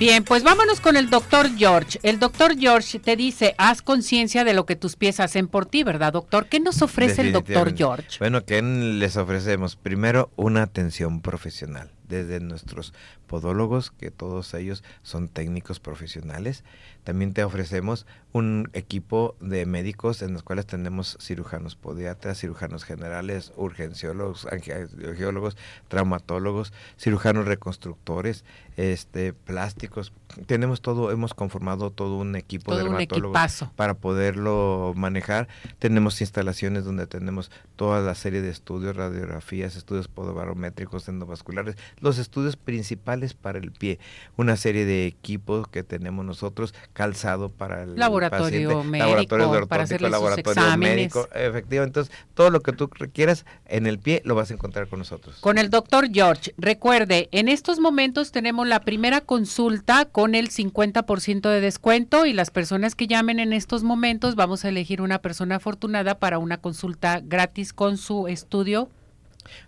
Bien, pues vámonos con el doctor George. El doctor George te dice, haz conciencia de lo que tus pies hacen por ti, ¿verdad, doctor? ¿Qué nos ofrece el doctor George? Bueno, ¿qué les ofrecemos? Primero, una atención profesional desde nuestros podólogos, que todos ellos son técnicos profesionales. También te ofrecemos un equipo de médicos en los cuales tenemos cirujanos podiatras, cirujanos generales, urgenciólogos, angiólogos, traumatólogos, cirujanos reconstructores, este, plásticos. Tenemos todo, hemos conformado todo un equipo de dermatólogos para poderlo manejar. Tenemos instalaciones donde tenemos toda la serie de estudios, radiografías, estudios podobarométricos, endovasculares, los estudios principales para el pie, una serie de equipos que tenemos nosotros, calzado para el laboratorio médico, laboratorio para hacer laboratorio médico, efectivamente, entonces todo lo que tú requieras en el pie lo vas a encontrar con nosotros. Con el doctor George, recuerde, en estos momentos tenemos la primera consulta con el 50% de descuento y las personas que llamen en estos momentos vamos a elegir una persona afortunada para una consulta gratis con su estudio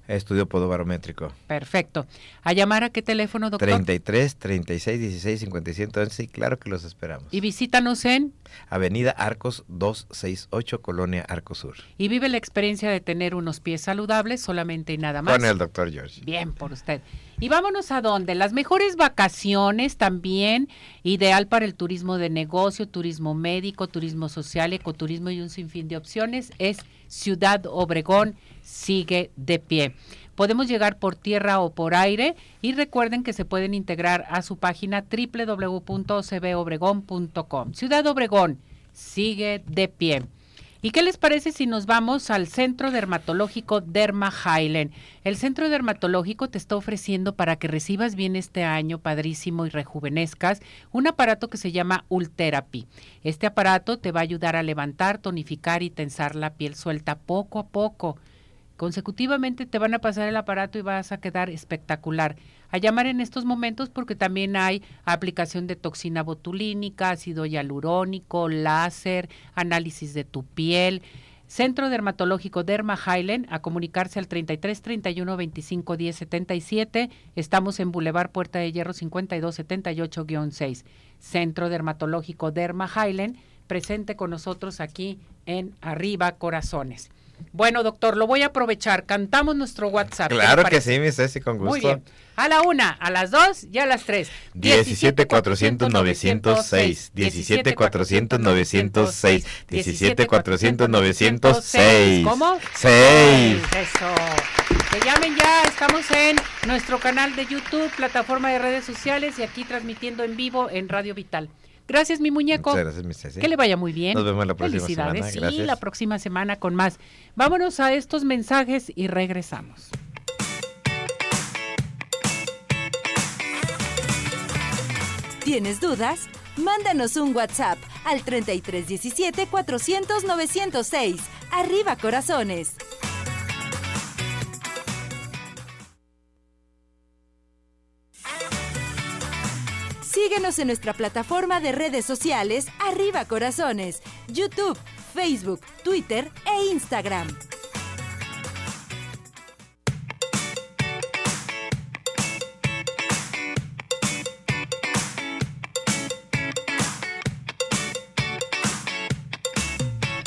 Estudio podobarométrico. Perfecto. ¿A llamar a qué teléfono, doctor? 33 36 16 57 11 y claro que los esperamos. Y visítanos en Avenida Arcos 268, Colonia Arcos Sur. Y vive la experiencia de tener unos pies saludables solamente y nada más. Con el doctor George. Bien, por usted. Y vámonos a dónde? Las mejores vacaciones también, ideal para el turismo de negocio, turismo médico, turismo social, ecoturismo y un sinfín de opciones, es Ciudad Obregón sigue de pie. Podemos llegar por tierra o por aire y recuerden que se pueden integrar a su página www.cbobregón.com. Ciudad Obregón sigue de pie. ¿Y qué les parece si nos vamos al Centro Dermatológico Derma Highland? El Centro Dermatológico te está ofreciendo para que recibas bien este año, padrísimo y rejuvenezcas, un aparato que se llama Ultherapy. Este aparato te va a ayudar a levantar, tonificar y tensar la piel suelta poco a poco consecutivamente te van a pasar el aparato y vas a quedar espectacular. A llamar en estos momentos porque también hay aplicación de toxina botulínica, ácido hialurónico, láser, análisis de tu piel. Centro Dermatológico Derma Highland a comunicarse al 33 31 25 10 77. Estamos en Boulevard Puerta de Hierro 52 78-6. Centro Dermatológico Derma Highland presente con nosotros aquí en Arriba Corazones. Bueno, doctor, lo voy a aprovechar. Cantamos nuestro WhatsApp. Claro que sí, mi Ceci, con gusto. Muy bien. A la una, a las dos y a las tres. 17 400 906. 17 400 906. 17 400 906. ¿Cómo? 6. Eso. Que llamen ya, estamos en nuestro canal de YouTube, plataforma de redes sociales y aquí transmitiendo en vivo en Radio Vital. Gracias, mi muñeco. Muchas gracias, Que le vaya muy bien. Nos vemos la próxima Felicidades. semana. Sí, la próxima semana con más. Vámonos a estos mensajes y regresamos. ¿Tienes dudas? Mándanos un WhatsApp al 3317 400 906. Arriba corazones. Síguenos en nuestra plataforma de redes sociales Arriba Corazones, YouTube, Facebook, Twitter e Instagram.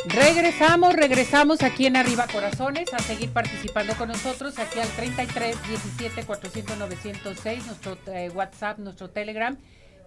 Regresamos, regresamos aquí en Arriba Corazones a seguir participando con nosotros aquí al 33 17 400 906, nuestro eh, WhatsApp, nuestro Telegram.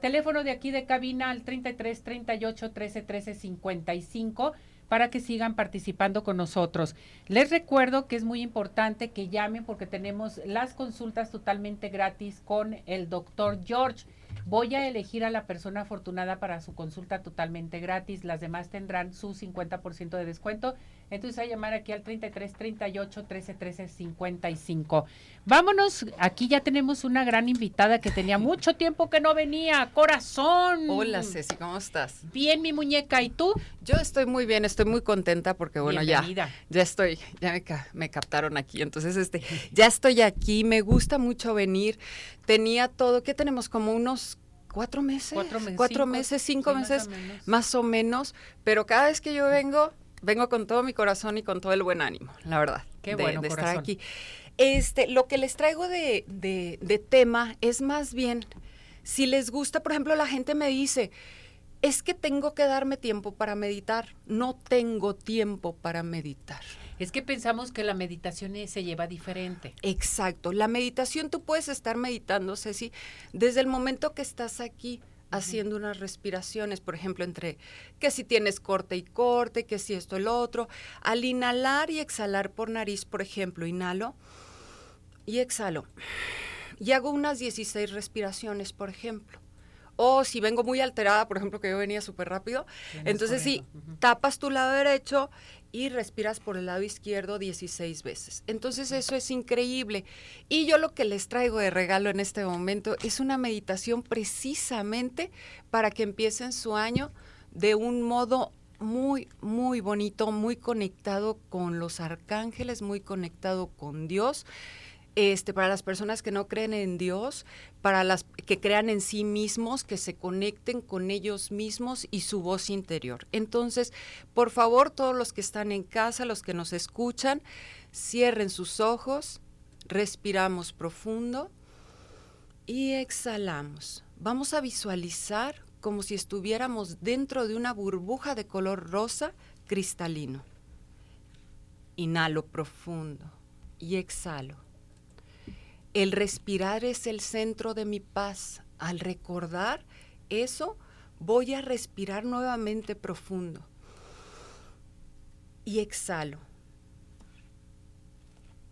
Teléfono de aquí de cabina al 33 38 13 13 55 para que sigan participando con nosotros. Les recuerdo que es muy importante que llamen porque tenemos las consultas totalmente gratis con el doctor George. Voy a elegir a la persona afortunada para su consulta totalmente gratis. Las demás tendrán su 50% de descuento. Entonces a llamar aquí al 33 38 13 13 55. Vámonos, aquí ya tenemos una gran invitada que tenía mucho tiempo que no venía. Corazón. Hola Ceci, ¿cómo estás? Bien, mi muñeca, ¿y tú? Yo estoy muy bien, estoy muy contenta porque bueno, ya ya estoy, ya me, me captaron aquí. Entonces, este, ya estoy aquí, me gusta mucho venir. Tenía todo, ¿qué tenemos? Como unos cuatro meses, cuatro meses, cuatro cinco, meses, cinco meses, más o, menos, pero cada vez que yo vengo, vengo con todo mi corazón y con todo el buen ánimo, la verdad. Qué bueno, de estar aquí. Este, lo que les traigo de, de, de tema es más bien, si les gusta, por ejemplo, la gente me dice, es que tengo que darme tiempo para meditar. No tengo tiempo para meditar. Es que pensamos que la meditación se lleva diferente. Exacto. La meditación tú puedes estar meditando, Ceci, desde el momento que estás aquí haciendo unas respiraciones, por ejemplo, entre que si tienes corte y corte, que si esto el otro. Al inhalar y exhalar por nariz, por ejemplo, inhalo y exhalo. Y hago unas 16 respiraciones, por ejemplo. O si vengo muy alterada, por ejemplo, que yo venía súper rápido, entonces sí, tapas tu lado derecho y respiras por el lado izquierdo 16 veces. Entonces eso es increíble. Y yo lo que les traigo de regalo en este momento es una meditación precisamente para que empiecen su año de un modo muy, muy bonito, muy conectado con los arcángeles, muy conectado con Dios este, para las personas que no creen en Dios, para las que crean en sí mismos, que se conecten con ellos mismos y su voz interior. Entonces, por favor, todos los que están en casa, los que nos escuchan, cierren sus ojos, respiramos profundo y exhalamos. Vamos a visualizar como si estuviéramos dentro de una burbuja de color rosa cristalino. Inhalo profundo y exhalo. El respirar es el centro de mi paz. Al recordar eso, voy a respirar nuevamente profundo. Y exhalo.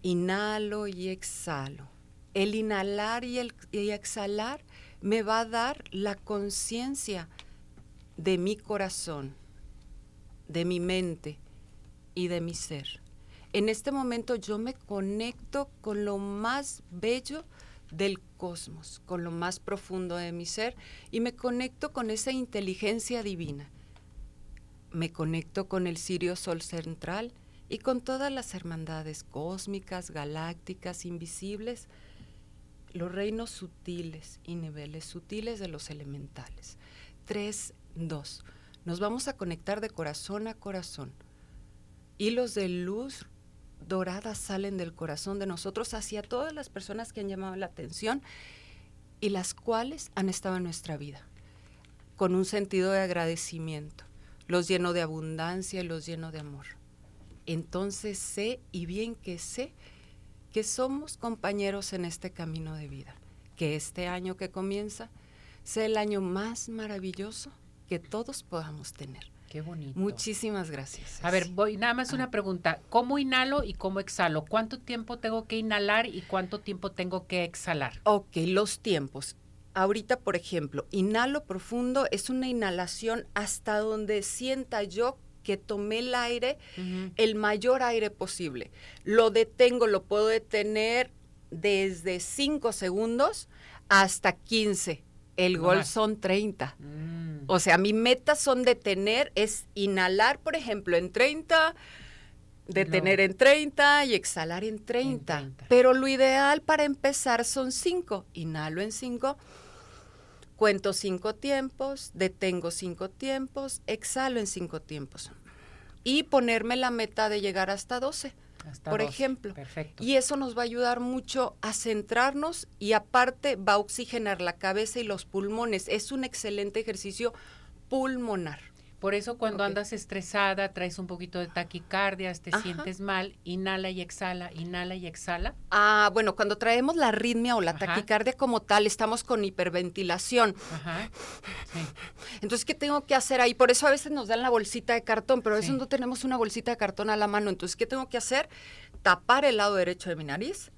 Inhalo y exhalo. El inhalar y el exhalar me va a dar la conciencia de mi corazón, de mi mente y de mi ser en este momento yo me conecto con lo más bello del cosmos, con lo más profundo de mi ser y me conecto con esa inteligencia divina. Me conecto con el Sirio Sol Central y con todas las hermandades cósmicas, galácticas, invisibles, los reinos sutiles y niveles sutiles de los elementales. Tres, dos. Nos vamos a conectar de corazón a corazón. Hilos de luz doradas salen del corazón de nosotros hacia todas las personas que han llamado la atención y las cuales han estado en nuestra vida, con un sentido de agradecimiento. Los lleno de abundancia y los lleno de amor. Entonces sé, y bien que sé, que somos compañeros en este camino de vida, que este año que comienza sea el año más maravilloso que todos podamos tener. Qué bonito. Muchísimas gracias. A ver, voy nada más una ah. pregunta. ¿Cómo inhalo y cómo exhalo? ¿Cuánto tiempo tengo que inhalar y cuánto tiempo tengo que exhalar? Ok, los tiempos. Ahorita, por ejemplo, inhalo profundo es una inhalación hasta donde sienta yo que tomé el aire, el mayor aire posible. Lo detengo, lo puedo detener desde 5 segundos hasta 15 el gol son 30. Mm. O sea, mi meta son detener, es inhalar, por ejemplo, en 30, detener en 30 y exhalar en 30. Pero lo ideal para empezar son 5. Inhalo en 5, Cuento cinco tiempos, detengo cinco tiempos, exhalo en cinco tiempos. Y ponerme la meta de llegar hasta 12, Hasta por 12. ejemplo. Perfecto. Y eso nos va a ayudar mucho a centrarnos y aparte va a oxigenar la cabeza y los pulmones. Es un excelente ejercicio pulmonar. Por eso cuando andas estresada, traes un poquito de taquicardia, te Ajá. sientes mal, inhala y exhala, inhala y exhala. Ah, bueno, cuando traemos la arritmia o la Ajá. taquicardia como tal, estamos con hiperventilación. Ajá. Sí. Entonces, ¿qué tengo que hacer ahí? Por eso a veces nos dan la bolsita de cartón, pero a veces Sí. no tenemos una bolsita de cartón a la mano. Entonces, ¿qué tengo que hacer? Tapar el lado derecho de mi nariz,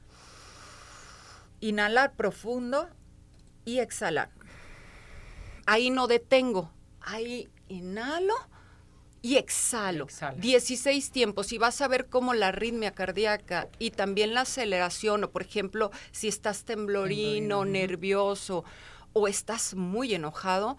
inhalar profundo y exhalar. Ahí no detengo. Ahí inhalo y exhalo. Exhala. 16 tiempos y vas a ver cómo la arritmia cardíaca y también la aceleración, o por ejemplo, si estás temblorino, nervioso o estás muy enojado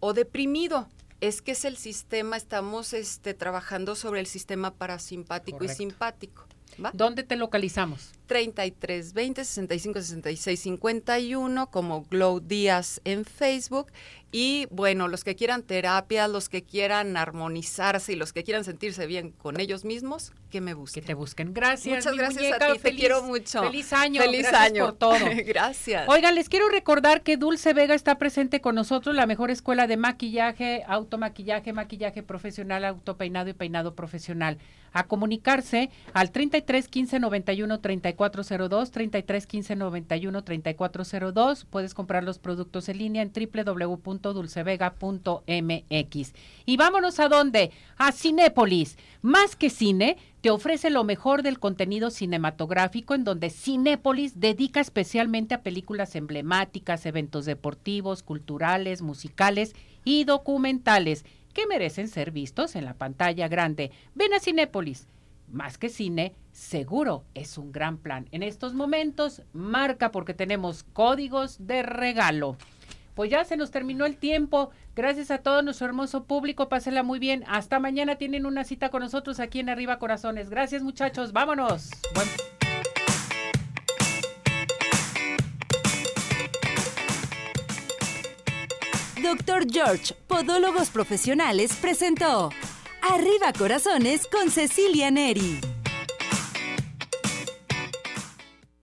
o deprimido. Es que es el sistema, estamos este, trabajando sobre el sistema parasimpático Correcto. y simpático. ¿va? ¿Dónde te localizamos? 33 20 65 66 51 como Glow Díaz en Facebook y bueno, los que quieran terapia, los que quieran armonizarse y los que quieran sentirse bien con ellos mismos, que me Que busquen. te busquen. Gracias. Muchas gracias muñeca. a ti, te Feliz- quiero mucho. Feliz año. Feliz Gracias año. por todo. gracias. Oigan, les quiero recordar que Dulce Vega está presente con nosotros, la mejor escuela de maquillaje, automaquillaje, maquillaje profesional, autopeinado y peinado profesional. A comunicarse al 33 15 91 3402, 33 15 91 3402. Puedes comprar los productos en línea en www.dulcevega.mx. Y vámonos a dónde? A Cinépolis. Más que cine, te ofrece lo mejor del contenido cinematográfico en donde Cinépolis dedica especialmente a películas emblemáticas, eventos deportivos, culturales, musicales y documentales que merecen ser vistos en la pantalla grande. Ven a Cinépolis. Más que cine, seguro es un gran plan. En estos momentos, marca porque tenemos códigos de regalo. Pues ya se nos terminó el tiempo. Gracias a todo nuestro hermoso público. Pásenla muy bien. Hasta mañana tienen una cita con nosotros aquí en Arriba Corazones. Gracias muchachos. Vámonos. Buen- Dr. George, Podólogos Profesionales, presentó Arriba Corazones con Cecilia Neri.